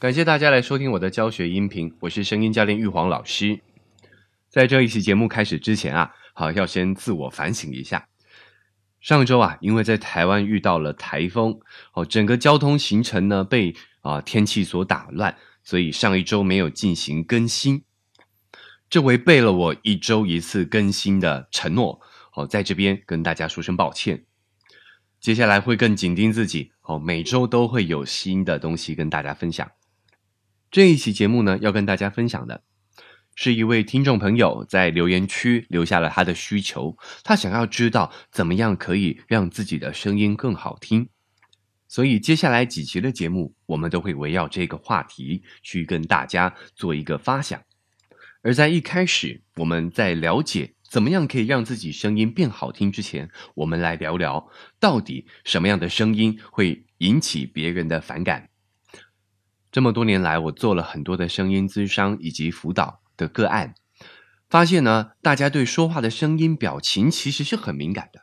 感谢大家来收听我的教学音频，我是声音教练玉皇老师。在这一期节目开始之前啊，好要先自我反省一下。上周啊，因为在台湾遇到了台风，哦，整个交通行程呢被啊天气所打乱，所以上一周没有进行更新。这违背了我一周一次更新的承诺，哦，在这边跟大家说声抱歉。接下来会更紧盯自己，哦，每周都会有新的东西跟大家分享。这一期节目呢，要跟大家分享的是一位听众朋友在留言区留下了他的需求，他想要知道怎么样可以让自己的声音更好听。所以接下来几期的节目，我们都会围绕这个话题去跟大家做一个发想。而在一开始，我们在了解怎么样可以让自己声音变好听之前，我们来聊聊到底什么样的声音会引起别人的反感。这么多年来，我做了很多的声音咨商以及辅导的个案，发现呢，大家对说话的声音表情其实是很敏感的，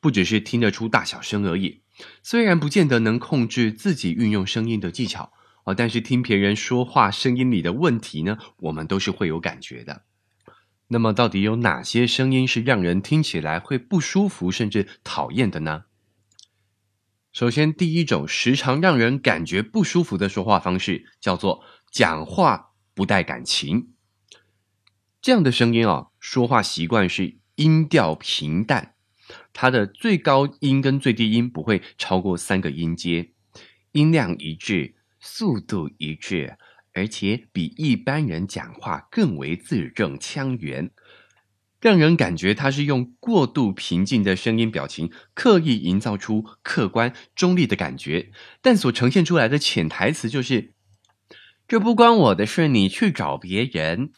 不只是听得出大小声而已，虽然不见得能控制自己运用声音的技巧。哦，但是听别人说话声音里的问题呢，我们都是会有感觉的。那么，到底有哪些声音是让人听起来会不舒服甚至讨厌的呢？首先，第一种时常让人感觉不舒服的说话方式，叫做讲话不带感情。这样的声音啊，说话习惯是音调平淡，它的最高音跟最低音不会超过三个音阶，音量一致。速度一致，而且比一般人讲话更为字正腔圆，让人感觉他是用过度平静的声音表情，刻意营造出客观中立的感觉，但所呈现出来的潜台词就是：“这不关我的事，你去找别人。”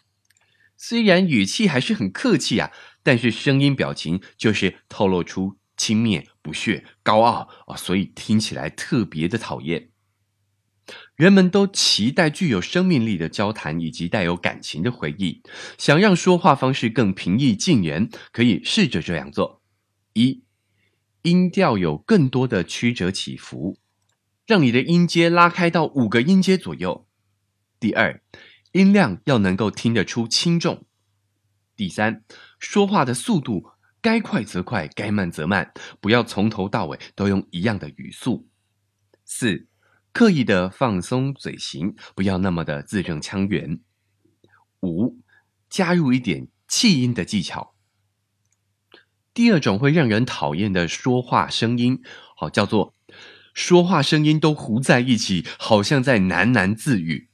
虽然语气还是很客气啊，但是声音表情就是透露出轻蔑、不屑、高傲啊，所以听起来特别的讨厌。人们都期待具有生命力的交谈以及带有感情的回忆。想让说话方式更平易近人，可以试着这样做：一、音调有更多的曲折起伏，让你的音阶拉开到五个音阶左右；第二，音量要能够听得出轻重；第三，说话的速度该快则快，该慢则慢，不要从头到尾都用一样的语速；四。刻意的放松嘴型，不要那么的字正腔圆。五，加入一点气音的技巧。第二种会让人讨厌的说话声音，好叫做说话声音都糊在一起，好像在喃喃自语，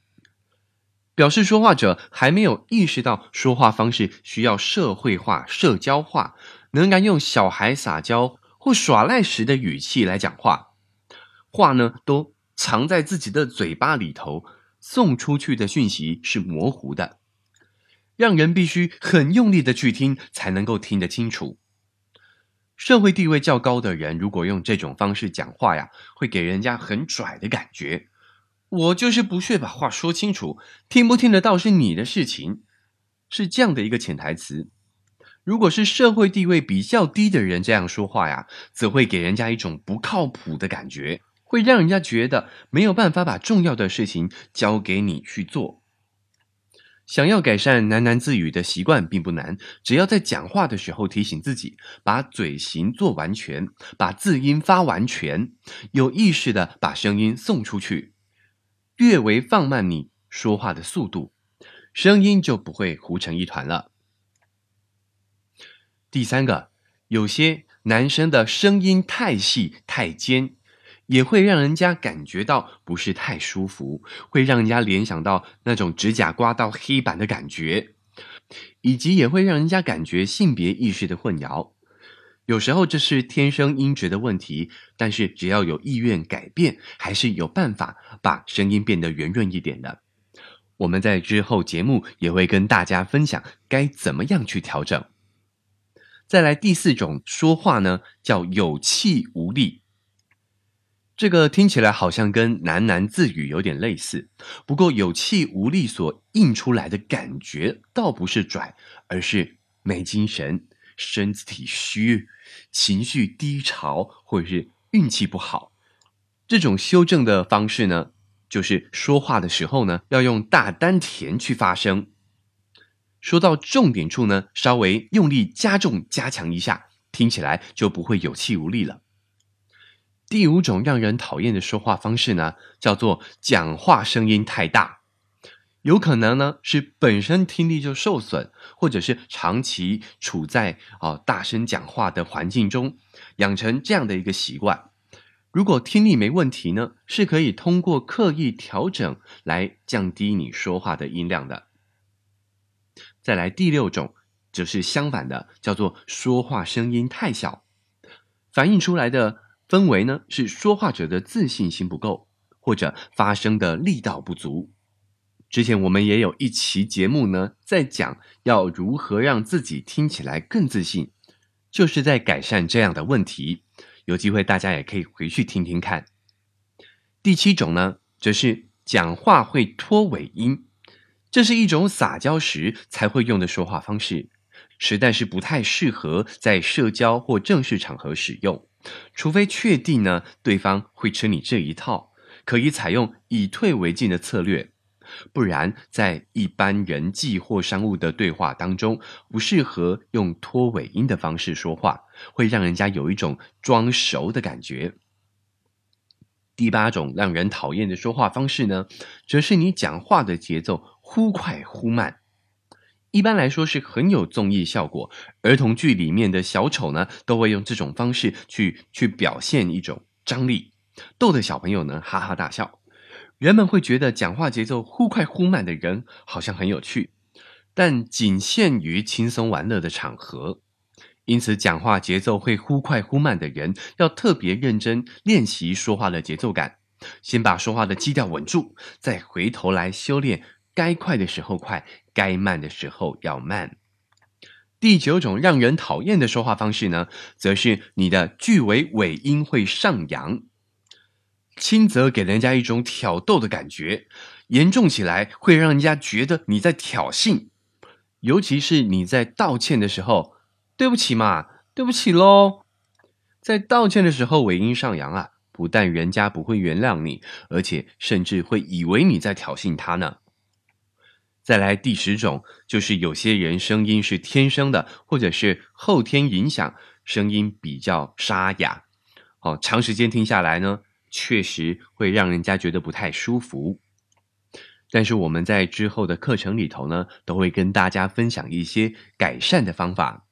表示说话者还没有意识到说话方式需要社会化、社交化，仍然用小孩撒娇或耍赖时的语气来讲话，话呢都。藏在自己的嘴巴里头，送出去的讯息是模糊的，让人必须很用力的去听，才能够听得清楚。社会地位较高的人，如果用这种方式讲话呀，会给人家很拽的感觉。我就是不屑把话说清楚，听不听得到是你的事情，是这样的一个潜台词。如果是社会地位比较低的人这样说话呀，则会给人家一种不靠谱的感觉。会让人家觉得没有办法把重要的事情交给你去做。想要改善喃喃自语的习惯并不难，只要在讲话的时候提醒自己，把嘴型做完全，把字音发完全，有意识的把声音送出去，略微放慢你说话的速度，声音就不会糊成一团了。第三个，有些男生的声音太细太尖。也会让人家感觉到不是太舒服，会让人家联想到那种指甲刮到黑板的感觉，以及也会让人家感觉性别意识的混淆。有时候这是天生音质的问题，但是只要有意愿改变，还是有办法把声音变得圆润一点的。我们在之后节目也会跟大家分享该怎么样去调整。再来第四种说话呢，叫有气无力。这个听起来好像跟喃喃自语有点类似，不过有气无力所映出来的感觉，倒不是拽，而是没精神、身体虚、情绪低潮，或者是运气不好。这种修正的方式呢，就是说话的时候呢，要用大丹田去发声。说到重点处呢，稍微用力加重加强一下，听起来就不会有气无力了。第五种让人讨厌的说话方式呢，叫做讲话声音太大。有可能呢是本身听力就受损，或者是长期处在啊大声讲话的环境中，养成这样的一个习惯。如果听力没问题呢，是可以通过刻意调整来降低你说话的音量的。再来第六种，则是相反的，叫做说话声音太小，反映出来的。氛围呢是说话者的自信心不够，或者发声的力道不足。之前我们也有一期节目呢，在讲要如何让自己听起来更自信，就是在改善这样的问题。有机会大家也可以回去听听看。第七种呢，则是讲话会拖尾音，这是一种撒娇时才会用的说话方式，实在是不太适合在社交或正式场合使用。除非确定呢，对方会吃你这一套，可以采用以退为进的策略，不然在一般人际或商务的对话当中，不适合用拖尾音的方式说话，会让人家有一种装熟的感觉。第八种让人讨厌的说话方式呢，则是你讲话的节奏忽快忽慢。一般来说是很有综艺效果，儿童剧里面的小丑呢，都会用这种方式去去表现一种张力，逗得小朋友呢哈哈大笑。人们会觉得讲话节奏忽快忽慢的人好像很有趣，但仅限于轻松玩乐的场合。因此，讲话节奏会忽快忽慢的人要特别认真练习说话的节奏感，先把说话的基调稳住，再回头来修炼。该快的时候快，该慢的时候要慢。第九种让人讨厌的说话方式呢，则是你的句尾尾音会上扬，轻则给人家一种挑逗的感觉，严重起来会让人家觉得你在挑衅。尤其是你在道歉的时候，对不起嘛，对不起喽，在道歉的时候尾音上扬啊，不但人家不会原谅你，而且甚至会以为你在挑衅他呢。再来第十种，就是有些人声音是天生的，或者是后天影响，声音比较沙哑。哦，长时间听下来呢，确实会让人家觉得不太舒服。但是我们在之后的课程里头呢，都会跟大家分享一些改善的方法。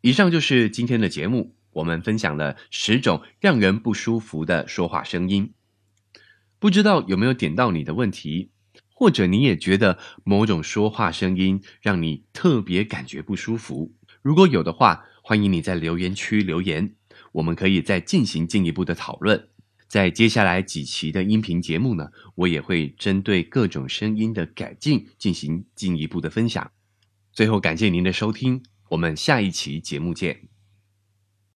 以上就是今天的节目，我们分享了十种让人不舒服的说话声音，不知道有没有点到你的问题？或者你也觉得某种说话声音让你特别感觉不舒服？如果有的话，欢迎你在留言区留言，我们可以再进行进一步的讨论。在接下来几期的音频节目呢，我也会针对各种声音的改进进行进一步的分享。最后，感谢您的收听，我们下一期节目见。